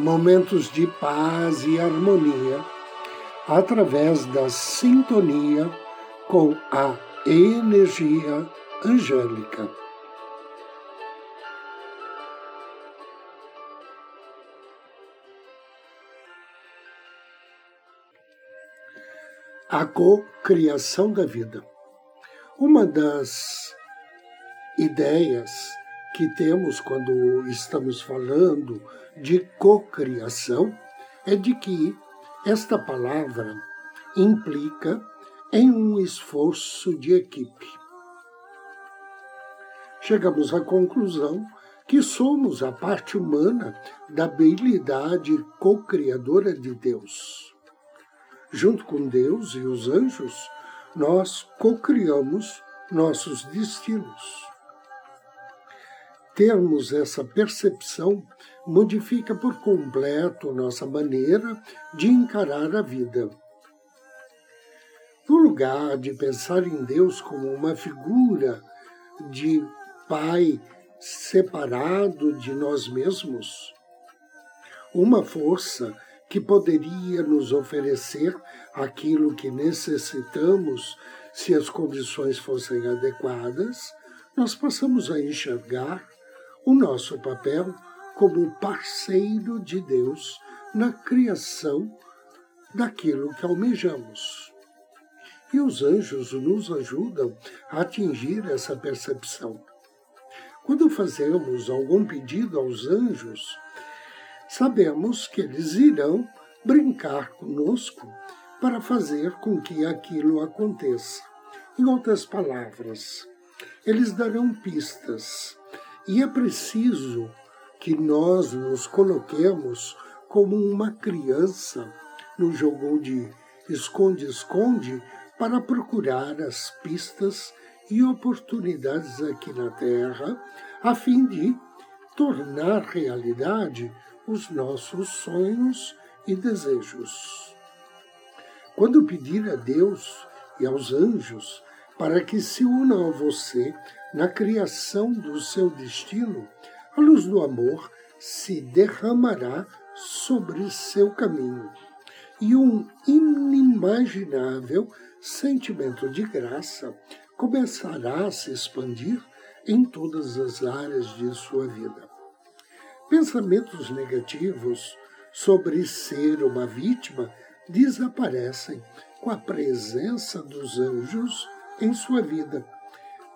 momentos de paz e harmonia através da sintonia com a energia angélica. A co-criação da vida. Uma das ideias que temos quando estamos falando de cocriação é de que esta palavra implica em um esforço de equipe. Chegamos à conclusão que somos a parte humana da habilidade co-criadora de Deus. Junto com Deus e os anjos, nós co-criamos nossos destinos termos essa percepção modifica por completo nossa maneira de encarar a vida. No lugar de pensar em Deus como uma figura de Pai separado de nós mesmos, uma força que poderia nos oferecer aquilo que necessitamos se as condições fossem adequadas, nós passamos a enxergar o nosso papel como parceiro de Deus na criação daquilo que almejamos. E os anjos nos ajudam a atingir essa percepção. Quando fazemos algum pedido aos anjos, sabemos que eles irão brincar conosco para fazer com que aquilo aconteça. Em outras palavras, eles darão pistas e é preciso que nós nos coloquemos como uma criança no jogo de esconde-esconde para procurar as pistas e oportunidades aqui na Terra, a fim de tornar realidade os nossos sonhos e desejos. Quando pedir a Deus e aos anjos para que se unam a você na criação do seu destino, a luz do amor se derramará sobre seu caminho e um inimaginável sentimento de graça começará a se expandir em todas as áreas de sua vida. Pensamentos negativos sobre ser uma vítima desaparecem com a presença dos anjos em sua vida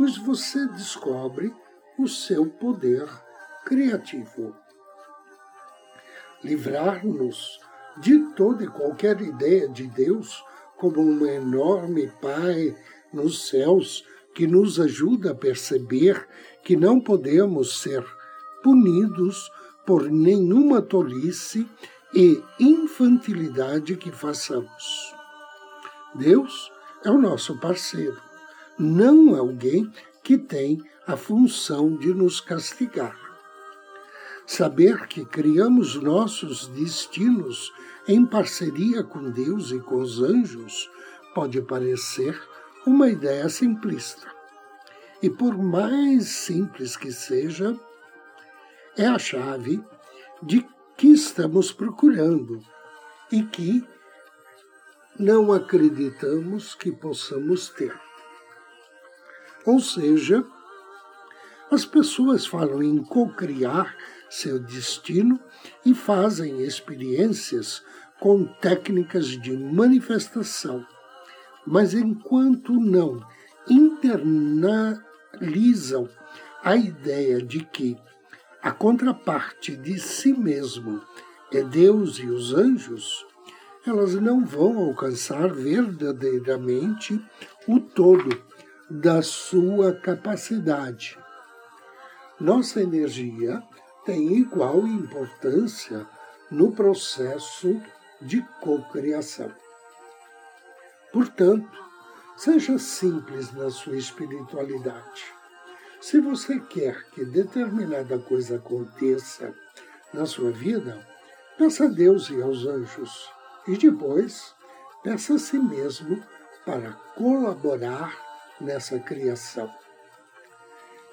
pois você descobre o seu poder criativo. Livrar-nos de toda e qualquer ideia de Deus como um enorme Pai nos céus que nos ajuda a perceber que não podemos ser punidos por nenhuma tolice e infantilidade que façamos. Deus é o nosso parceiro não alguém que tem a função de nos castigar. Saber que criamos nossos destinos em parceria com Deus e com os anjos pode parecer uma ideia simplista. E por mais simples que seja, é a chave de que estamos procurando e que não acreditamos que possamos ter. Ou seja, as pessoas falam em co-criar seu destino e fazem experiências com técnicas de manifestação. Mas enquanto não internalizam a ideia de que a contraparte de si mesmo é Deus e os anjos, elas não vão alcançar verdadeiramente o todo da sua capacidade. Nossa energia tem igual importância no processo de cocriação. Portanto, seja simples na sua espiritualidade. Se você quer que determinada coisa aconteça na sua vida, peça a Deus e aos anjos, e depois peça a si mesmo para colaborar nessa criação.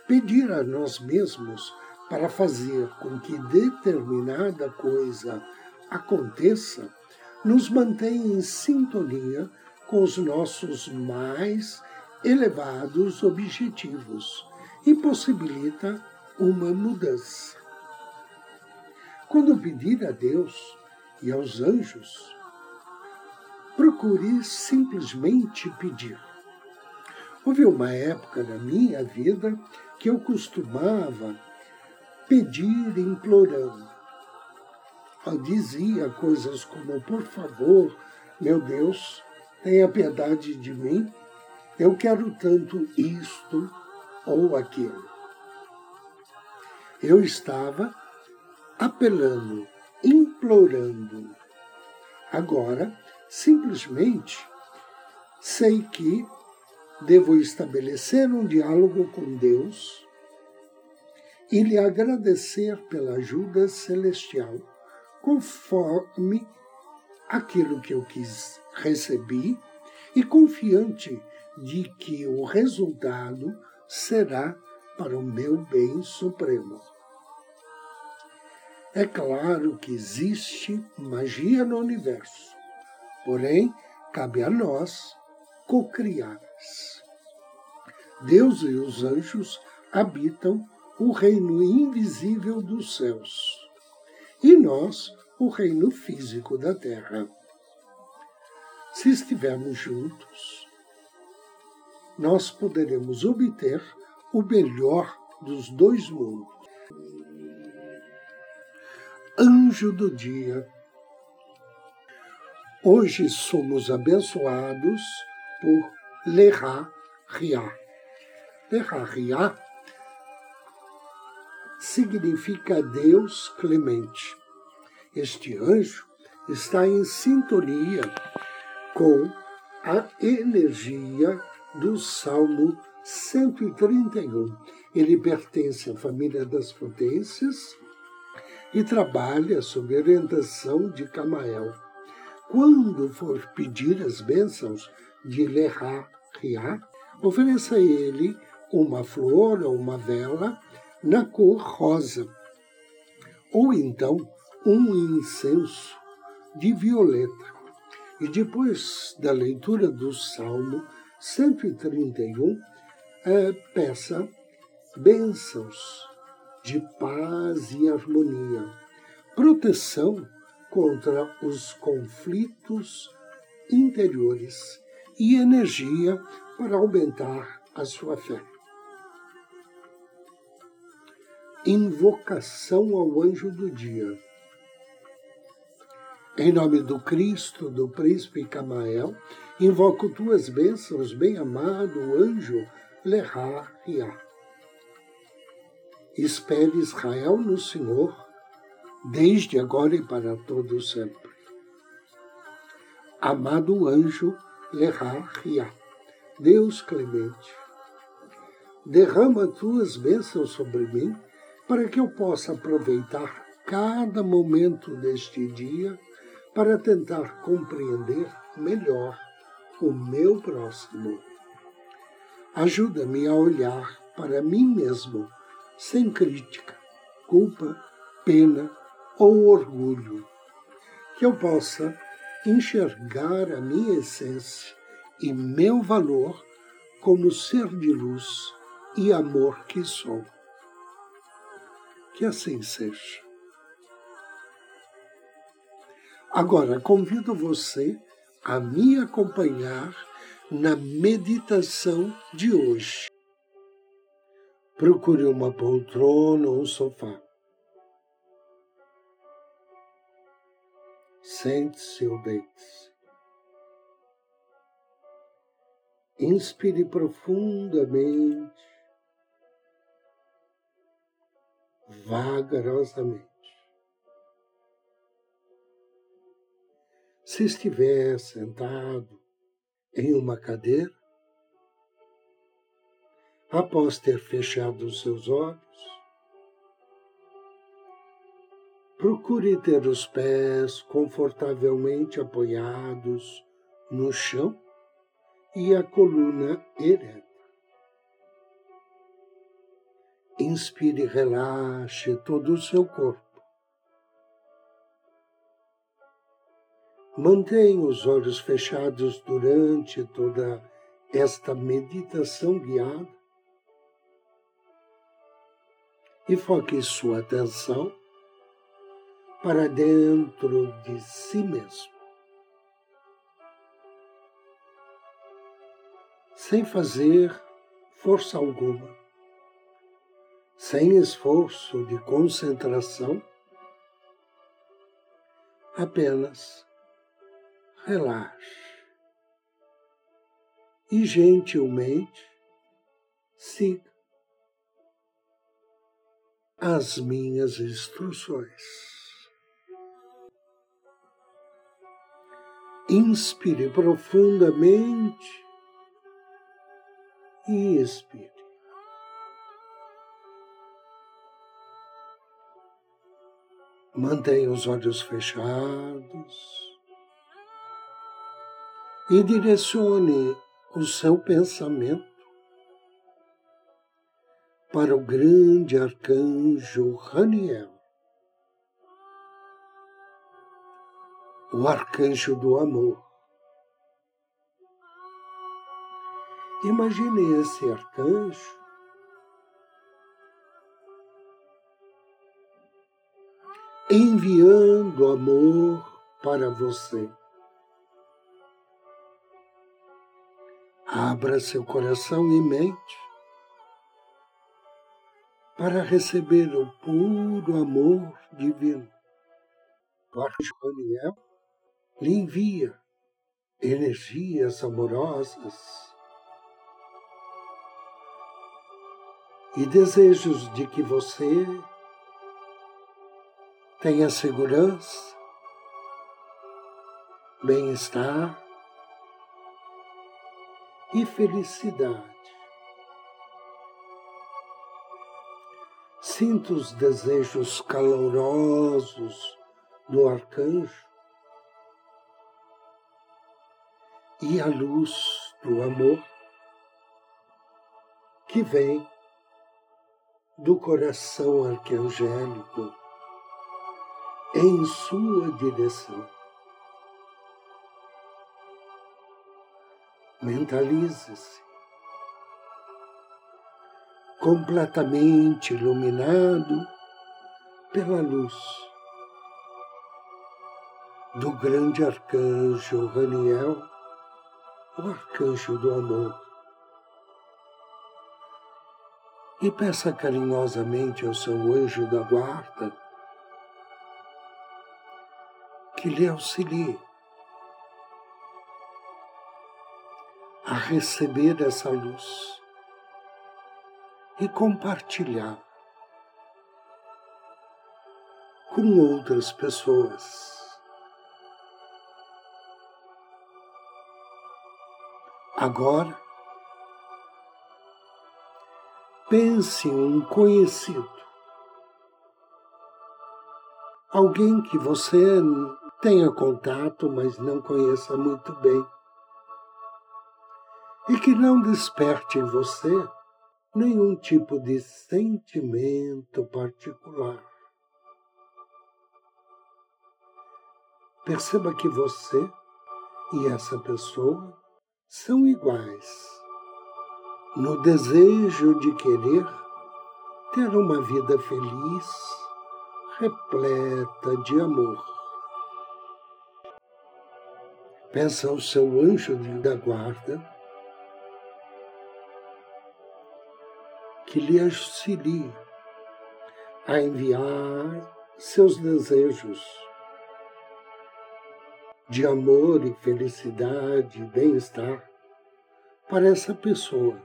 Pedir a nós mesmos para fazer com que determinada coisa aconteça nos mantém em sintonia com os nossos mais elevados objetivos e possibilita uma mudança. Quando pedir a Deus e aos anjos, procure simplesmente pedir. Houve uma época na minha vida que eu costumava pedir implorando. Eu dizia coisas como: Por favor, meu Deus, tenha piedade de mim, eu quero tanto isto ou aquilo. Eu estava apelando, implorando. Agora, simplesmente, sei que devo estabelecer um diálogo com Deus e lhe agradecer pela ajuda celestial, conforme aquilo que eu quis recebi e confiante de que o resultado será para o meu bem supremo. É claro que existe magia no universo, porém, cabe a nós cocriar. Deus e os anjos habitam o reino invisível dos céus e nós o reino físico da terra. Se estivermos juntos, nós poderemos obter o melhor dos dois mundos. Anjo do dia. Hoje somos abençoados por. Lerá Riá significa Deus clemente. Este anjo está em sintonia com a energia do Salmo 131. Ele pertence à família das potências e trabalha sob orientação de Camael. Quando for pedir as bênçãos de Lerá Riá, ofereça a ele uma flor ou uma vela na cor rosa, ou então um incenso de violeta. E depois da leitura do Salmo 131, é, peça bênçãos de paz e harmonia, proteção contra os conflitos interiores e energia para aumentar a sua fé. Invocação ao anjo do dia. Em nome do Cristo, do príncipe Camael, invoco tuas bênçãos, bem-amado anjo Lerá Riá. Espere Israel no Senhor, desde agora e para todo sempre. Amado anjo Riá, Deus clemente, derrama tuas bênçãos sobre mim para que eu possa aproveitar cada momento deste dia para tentar compreender melhor o meu próximo. Ajuda-me a olhar para mim mesmo sem crítica, culpa, pena ou orgulho, que eu possa enxergar a minha essência e meu valor como ser de luz e amor que sou. Que assim seja. Agora, convido você a me acompanhar na meditação de hoje. Procure uma poltrona ou um sofá. Sente-se ou deite-se. Inspire profundamente vagarosamente. Se estiver sentado em uma cadeira, após ter fechado os seus olhos, procure ter os pés confortavelmente apoiados no chão e a coluna ereta. Inspire e relaxe todo o seu corpo. Mantenha os olhos fechados durante toda esta meditação guiada e foque sua atenção para dentro de si mesmo. Sem fazer força alguma, sem esforço de concentração, apenas relaxe e gentilmente siga as minhas instruções. Inspire profundamente e expire. Mantenha os olhos fechados e direcione o seu pensamento para o grande arcanjo Raniel, o arcanjo do amor. Imagine esse arcanjo enviando amor para você. Abra seu coração e mente para receber o puro amor divino. Arcanjo Daniel lhe envia energias amorosas e desejos de que você tenha segurança, bem-estar e felicidade. Sinta os desejos calorosos do arcanjo e a luz do amor que vem do coração arcangélico em sua direção. mentalize-se. Completamente iluminado pela luz do grande arcanjo Raniel, o arcanjo do amor. E peça carinhosamente ao seu anjo da guarda que lhe auxilie a receber essa luz e compartilhar com outras pessoas. Agora, pense em um conhecido, alguém que você tenha contato, mas não conheça muito bem e que não desperte em você nenhum tipo de sentimento particular. Perceba que você e essa pessoa são iguais no desejo de querer ter uma vida feliz, repleta de amor. Pensa o seu anjo da guarda que lhe auxilie a enviar seus desejos de amor e felicidade e bem-estar para essa pessoa.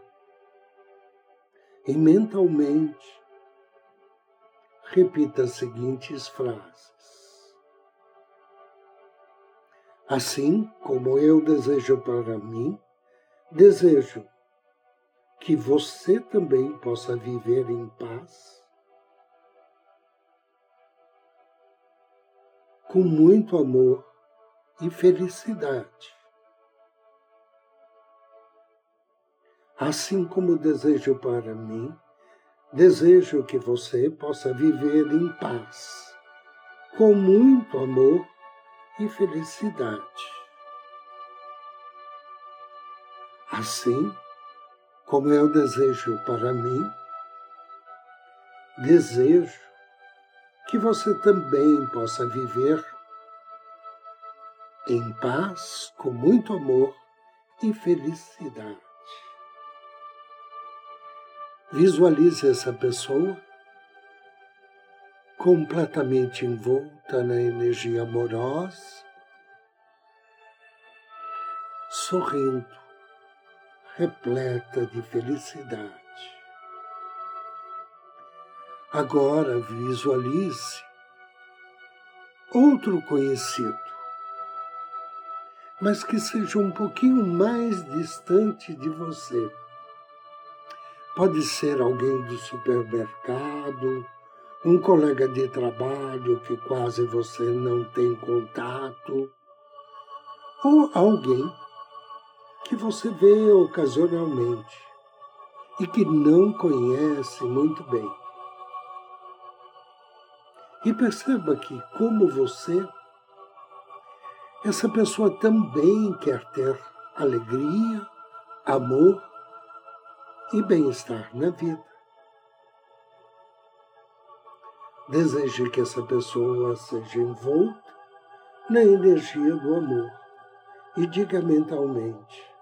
E mentalmente repita as seguintes frases: Assim como eu desejo para mim, desejo que você também possa viver em paz, com muito amor e felicidade. Assim como desejo para mim, desejo que você possa viver em paz, com muito amor e felicidade. Assim como eu desejo para mim, desejo que você também possa viver em paz, com muito amor e felicidade. Visualize essa pessoa completamente envolta na energia amorosa, sorrindo, repleta de felicidade. Agora visualize outro conhecido, mas que seja um pouquinho mais distante de você. Pode ser alguém do supermercado, um colega de trabalho que quase você não tem contato, ou alguém que você vê ocasionalmente e que não conhece muito bem. E perceba que, como você, essa pessoa também quer ter alegria, amor e bem-estar na vida. Deseje que essa pessoa seja envolta na energia do amor e diga mentalmente: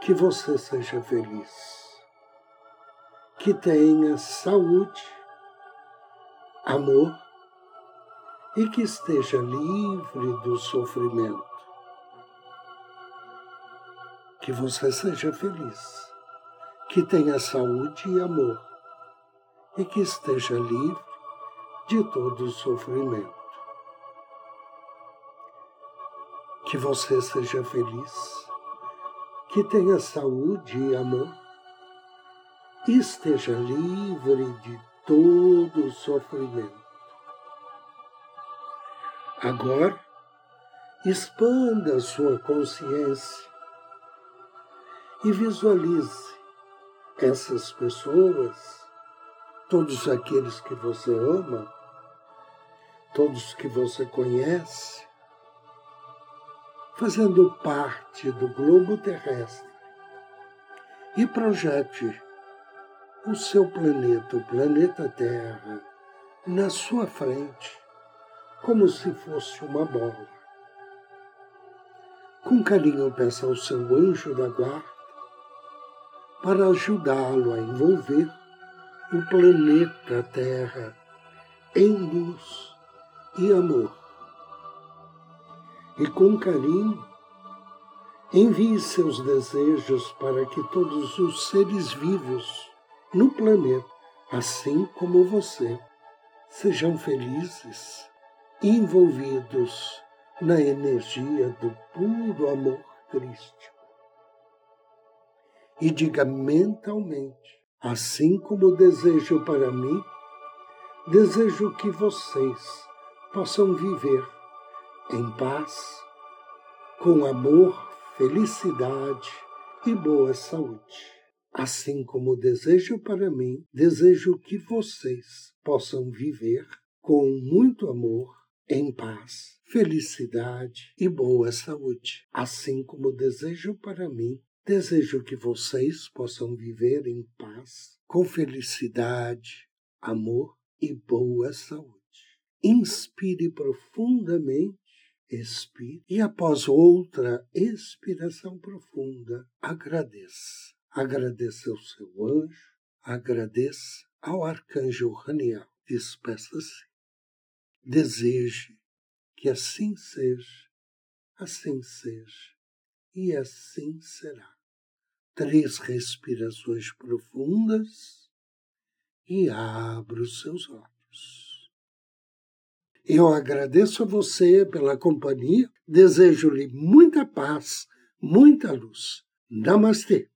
que você seja feliz, que tenha saúde, amor e que esteja livre do sofrimento. Que você seja feliz, que tenha saúde e amor e que esteja livre de todo sofrimento. Que você seja feliz que tenha saúde e amor, esteja livre de todo sofrimento. Agora, expanda a sua consciência e visualize essas pessoas, todos aqueles que você ama, todos que você conhece, fazendo parte do globo terrestre e projete o seu planeta, o planeta Terra, na sua frente, como se fosse uma bola. Com carinho, peça ao seu anjo da guarda para ajudá-lo a envolver o planeta Terra em luz e amor e com carinho envie seus desejos para que todos os seres vivos no planeta, assim como você, sejam felizes, envolvidos na energia do puro amor crístico. E diga mentalmente, assim como desejo para mim, desejo que vocês possam viver em paz, com amor, felicidade e boa saúde. Assim como desejo para mim, desejo que vocês possam viver com muito amor, em paz, felicidade e boa saúde. Assim como desejo para mim, desejo que vocês possam viver em paz, com felicidade, amor e boa saúde. Inspire profundamente expire e após outra expiração profunda, agradeça. Agradeça ao seu anjo, agradeça ao arcanjo Raniel. Despeça-se. Deseje que assim seja, assim seja e assim será. Três respirações profundas e abra os seus olhos. Eu agradeço a você pela companhia, desejo-lhe muita paz, muita luz. Namastê!